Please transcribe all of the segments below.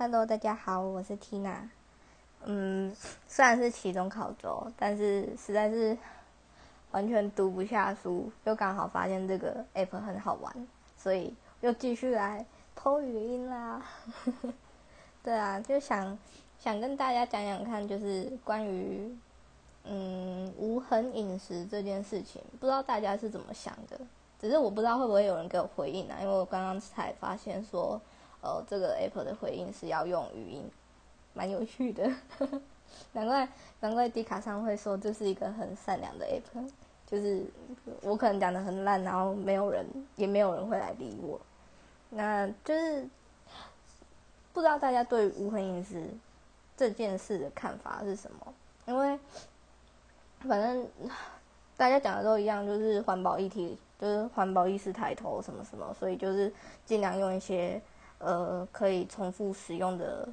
Hello，大家好，我是 Tina。嗯，虽然是期中考周，但是实在是完全读不下书，又刚好发现这个 app 很好玩，所以又继续来偷语音啦。对啊，就想想跟大家讲讲看，就是关于嗯无痕饮食这件事情，不知道大家是怎么想的？只是我不知道会不会有人给我回应啊，因为我刚刚才发现说。呃，这个 Apple 的回应是要用语音，蛮有趣的，难怪难怪迪卡上会说这是一个很善良的 App，就是我可能讲的很烂，然后没有人也没有人会来理我，那就是不知道大家对无痕饮食这件事的看法是什么？因为反正大家讲的都一样，就是环保议题，就是环保意识抬头什么什么，所以就是尽量用一些。呃，可以重复使用的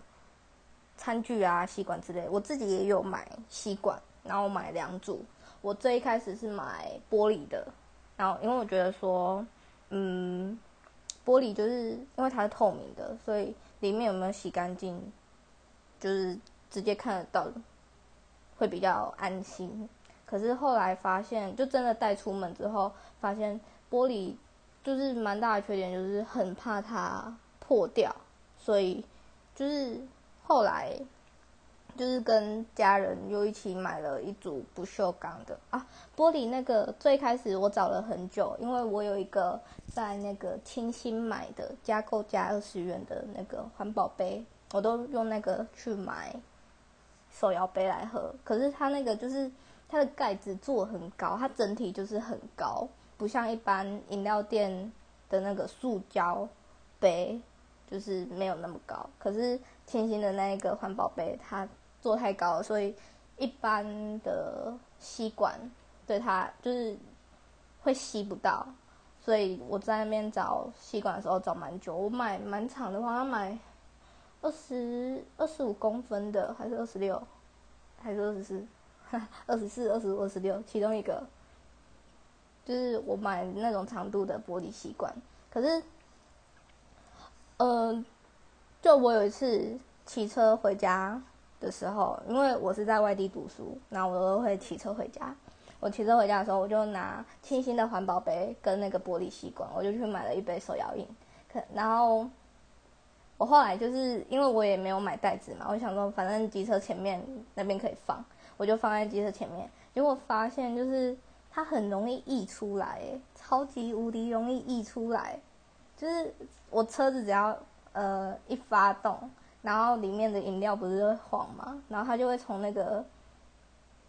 餐具啊、吸管之类，我自己也有买吸管，然后买两组。我最一开始是买玻璃的，然后因为我觉得说，嗯，玻璃就是因为它是透明的，所以里面有没有洗干净，就是直接看得到，会比较安心。可是后来发现，就真的带出门之后，发现玻璃就是蛮大的缺点，就是很怕它。破掉，所以就是后来就是跟家人又一起买了一组不锈钢的啊玻璃那个最开始我找了很久，因为我有一个在那个清新买的加购加二十元的那个环保杯，我都用那个去买手摇杯来喝。可是它那个就是它的盖子做很高，它整体就是很高，不像一般饮料店的那个塑胶杯。就是没有那么高，可是天新的那一个环保杯它做太高了，所以一般的吸管对它就是会吸不到，所以我在那边找吸管的时候找蛮久，我买蛮长的话，要买二十二十五公分的还是二十六，还是二十四，二十四、二十五、二十六，其中一个。就是我买那种长度的玻璃吸管，可是。呃，就我有一次骑车回家的时候，因为我是在外地读书，然后我都会骑车回家。我骑车回家的时候，我就拿清新的环保杯跟那个玻璃吸管，我就去买了一杯手摇饮。可然后我后来就是因为我也没有买袋子嘛，我想说反正机车前面那边可以放，我就放在机车前面。结果发现就是它很容易溢出来，超级无敌容易溢出来。就是我车子只要呃一发动，然后里面的饮料不是会晃吗？然后它就会从那个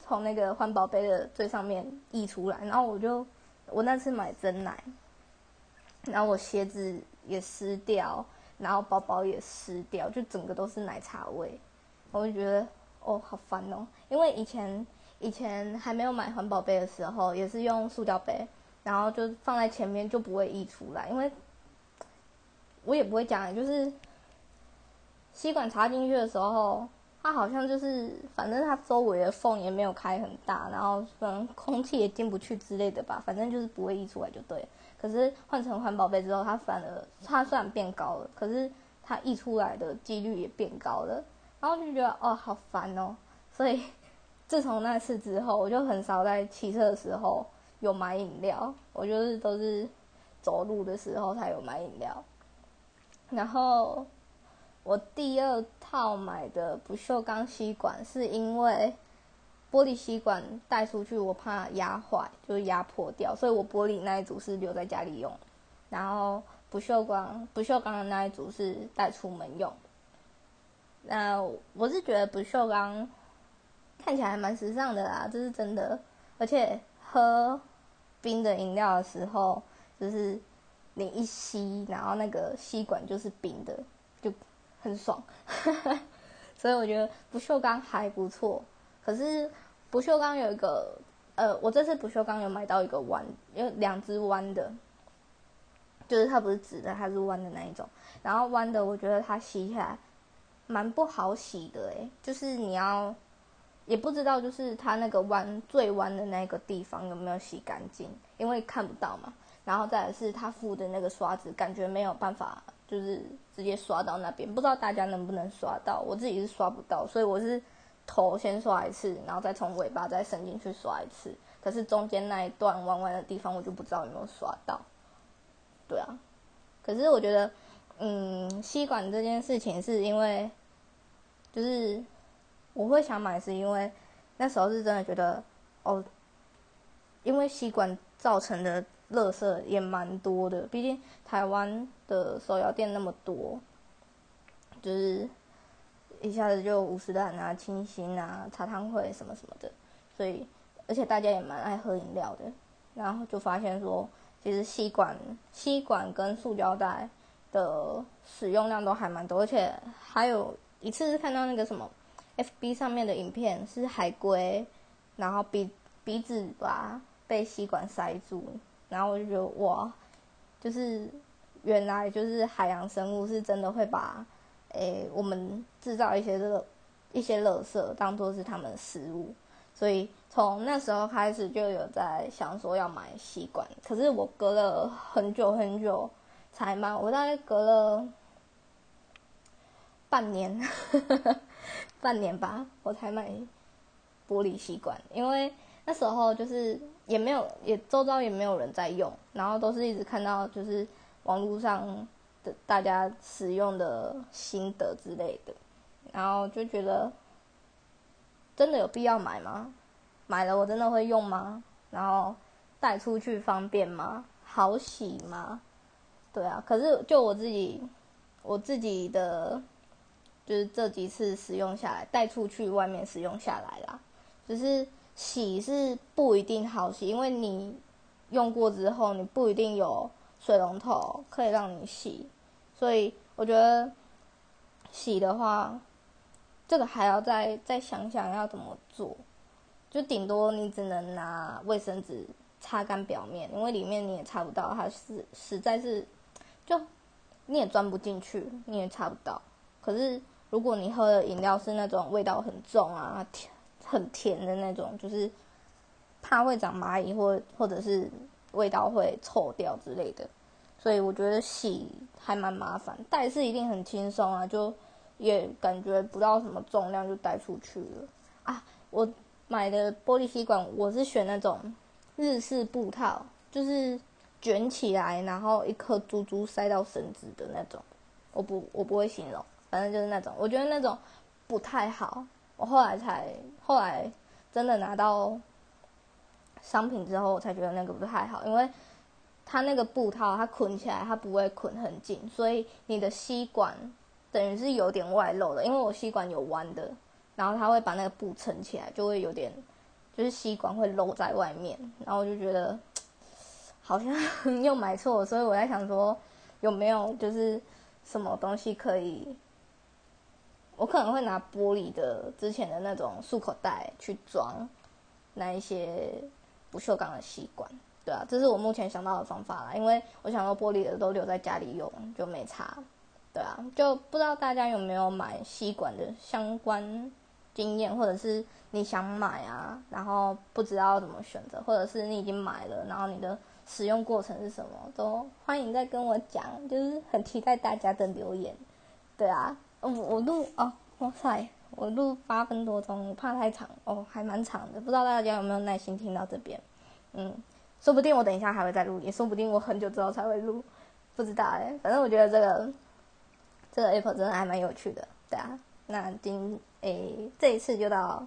从那个环保杯的最上面溢出来，然后我就我那次买真奶，然后我鞋子也湿掉，然后包包也湿掉，就整个都是奶茶味，我就觉得哦好烦哦，因为以前以前还没有买环保杯的时候，也是用塑料杯，然后就放在前面就不会溢出来，因为。我也不会讲，就是吸管插进去的时候，它好像就是，反正它周围的缝也没有开很大，然后可能空气也进不去之类的吧，反正就是不会溢出来就对。可是换成环保杯之后，它反而它虽然变高了，可是它溢出来的几率也变高了，然后就觉得哦好烦哦。所以自从那次之后，我就很少在骑车的时候有买饮料，我就是都是走路的时候才有买饮料。然后我第二套买的不锈钢吸管，是因为玻璃吸管带出去我怕压坏，就是压破掉，所以我玻璃那一组是留在家里用，然后不锈钢不锈钢的那一组是带出门用。那我是觉得不锈钢看起来还蛮时尚的啦，这是真的，而且喝冰的饮料的时候就是。你一吸，然后那个吸管就是冰的，就很爽。所以我觉得不锈钢还不错。可是不锈钢有一个，呃，我这次不锈钢有买到一个弯，有两只弯的，就是它不是直的，它是弯的那一种。然后弯的，我觉得它洗起来蛮不好洗的，诶，就是你要也不知道，就是它那个弯最弯的那个地方有没有洗干净，因为看不到嘛。然后再是他附的那个刷子，感觉没有办法就是直接刷到那边，不知道大家能不能刷到，我自己是刷不到，所以我是头先刷一次，然后再从尾巴再伸进去刷一次，可是中间那一段弯弯的地方我就不知道有没有刷到，对啊，可是我觉得，嗯，吸管这件事情是因为，就是我会想买，是因为那时候是真的觉得，哦，因为吸管造成的。垃圾也蛮多的，毕竟台湾的手摇店那么多，就是一下子就五十兰啊、清新啊、茶汤会什么什么的，所以而且大家也蛮爱喝饮料的，然后就发现说，其实吸管、吸管跟塑胶袋的使用量都还蛮多，而且还有一次是看到那个什么 FB 上面的影片，是海龟，然后鼻鼻子吧被吸管塞住。然后我就觉得哇，就是原来就是海洋生物是真的会把，诶我们制造一些这个一些垃圾当做是他们的食物，所以从那时候开始就有在想说要买吸管，可是我隔了很久很久才买，我大概隔了半年，半年吧，我才买玻璃吸管，因为。那时候就是也没有，也周遭也没有人在用，然后都是一直看到就是网络上的大家使用的心得之类的，然后就觉得真的有必要买吗？买了我真的会用吗？然后带出去方便吗？好洗吗？对啊，可是就我自己，我自己的就是这几次使用下来，带出去外面使用下来啦，只是。洗是不一定好洗，因为你用过之后，你不一定有水龙头可以让你洗，所以我觉得洗的话，这个还要再再想想要怎么做，就顶多你只能拿卫生纸擦干表面，因为里面你也擦不到，它是实在是就你也钻不进去，你也擦不到。可是如果你喝的饮料是那种味道很重啊，很甜的那种，就是怕会长蚂蚁，或或者是味道会臭掉之类的，所以我觉得洗还蛮麻烦。带是一定很轻松啊，就也感觉不到什么重量就带出去了啊。我买的玻璃吸管，我是选那种日式布套，就是卷起来，然后一颗珠珠塞到绳子的那种。我不我不会形容，反正就是那种，我觉得那种不太好。我后来才后来真的拿到商品之后，我才觉得那个不太好，因为它那个布套它捆起来它不会捆很紧，所以你的吸管等于是有点外露的。因为我吸管有弯的，然后它会把那个布撑起来，就会有点就是吸管会露在外面，然后我就觉得好像 又买错，所以我在想说有没有就是什么东西可以。我可能会拿玻璃的之前的那种漱口袋去装那一些不锈钢的吸管，对啊，这是我目前想到的方法啦。因为我想说玻璃的都留在家里用就没差，对啊，就不知道大家有没有买吸管的相关经验，或者是你想买啊，然后不知道怎么选择，或者是你已经买了，然后你的使用过程是什么，都欢迎再跟我讲，就是很期待大家的留言，对啊。哦，我录哦，哇塞，我录八分多钟，我怕太长哦，还蛮长的，不知道大家有没有耐心听到这边？嗯，说不定我等一下还会再录，也说不定我很久之后才会录，不知道哎，反正我觉得这个这个 Apple 真的还蛮有趣的，对啊，那今诶这一次就到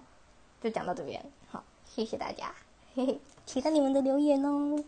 就讲到这边，好，谢谢大家，嘿嘿，期待你们的留言哦。